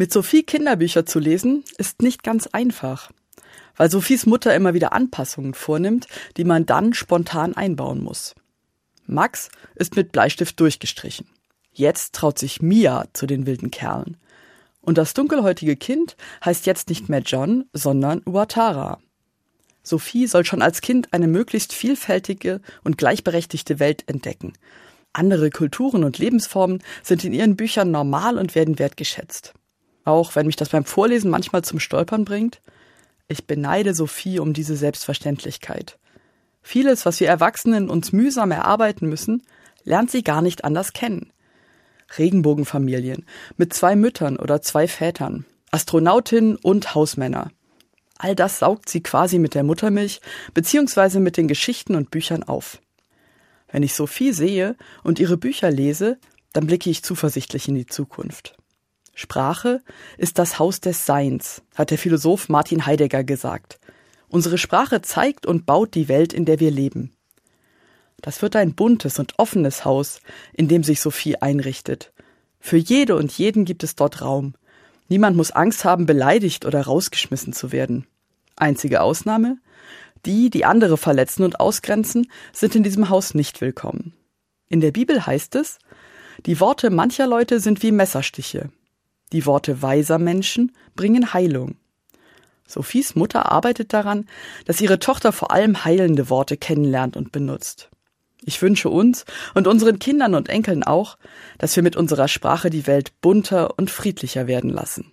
Mit Sophie Kinderbücher zu lesen ist nicht ganz einfach, weil Sophies Mutter immer wieder Anpassungen vornimmt, die man dann spontan einbauen muss. Max ist mit Bleistift durchgestrichen. Jetzt traut sich Mia zu den wilden Kerlen. Und das dunkelhäutige Kind heißt jetzt nicht mehr John, sondern Uatara. Sophie soll schon als Kind eine möglichst vielfältige und gleichberechtigte Welt entdecken. Andere Kulturen und Lebensformen sind in ihren Büchern normal und werden wertgeschätzt auch wenn mich das beim Vorlesen manchmal zum Stolpern bringt. Ich beneide Sophie um diese Selbstverständlichkeit. Vieles, was wir Erwachsenen uns mühsam erarbeiten müssen, lernt sie gar nicht anders kennen. Regenbogenfamilien mit zwei Müttern oder zwei Vätern, Astronautinnen und Hausmänner. All das saugt sie quasi mit der Muttermilch beziehungsweise mit den Geschichten und Büchern auf. Wenn ich Sophie sehe und ihre Bücher lese, dann blicke ich zuversichtlich in die Zukunft. Sprache ist das Haus des Seins, hat der Philosoph Martin Heidegger gesagt. Unsere Sprache zeigt und baut die Welt, in der wir leben. Das wird ein buntes und offenes Haus, in dem sich Sophie einrichtet. Für jede und jeden gibt es dort Raum. Niemand muss Angst haben, beleidigt oder rausgeschmissen zu werden. Einzige Ausnahme? Die, die andere verletzen und ausgrenzen, sind in diesem Haus nicht willkommen. In der Bibel heißt es, die Worte mancher Leute sind wie Messerstiche, die Worte weiser Menschen bringen Heilung. Sophies Mutter arbeitet daran, dass ihre Tochter vor allem heilende Worte kennenlernt und benutzt. Ich wünsche uns und unseren Kindern und Enkeln auch, dass wir mit unserer Sprache die Welt bunter und friedlicher werden lassen.